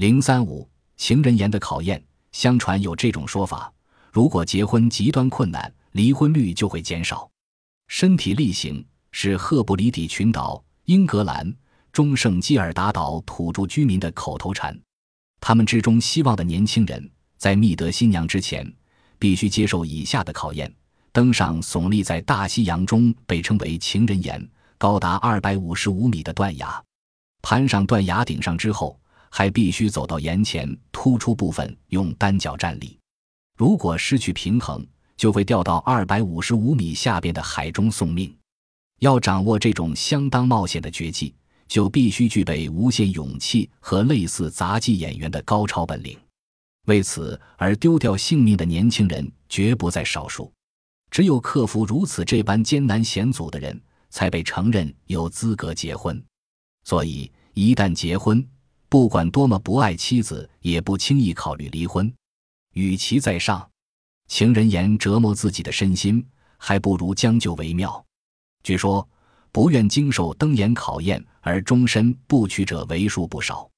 零三五情人岩的考验，相传有这种说法：如果结婚极端困难，离婚率就会减少。身体力行是赫布里底群岛、英格兰、中圣基尔达岛土著居民的口头禅。他们之中希望的年轻人，在觅得新娘之前，必须接受以下的考验：登上耸立在大西洋中被称为情人岩、高达二百五十五米的断崖，攀上断崖顶上之后，还必须走到岩前突出部分用单脚站立。如果失去平衡，就会掉到二百五十五米下边的海中送命。要掌握这种相当冒险的绝技，就必须具备无限勇气和类似杂技演员的高超本领。为此而丢掉性命的年轻人绝不在少数。只有克服如此这般艰难险阻的人，才被承认有资格结婚。所以，一旦结婚，不管多么不爱妻子，也不轻易考虑离婚。与其在上。情人言折磨自己的身心，还不如将就为妙。据说，不愿经受登岩考验而终身不娶者为数不少。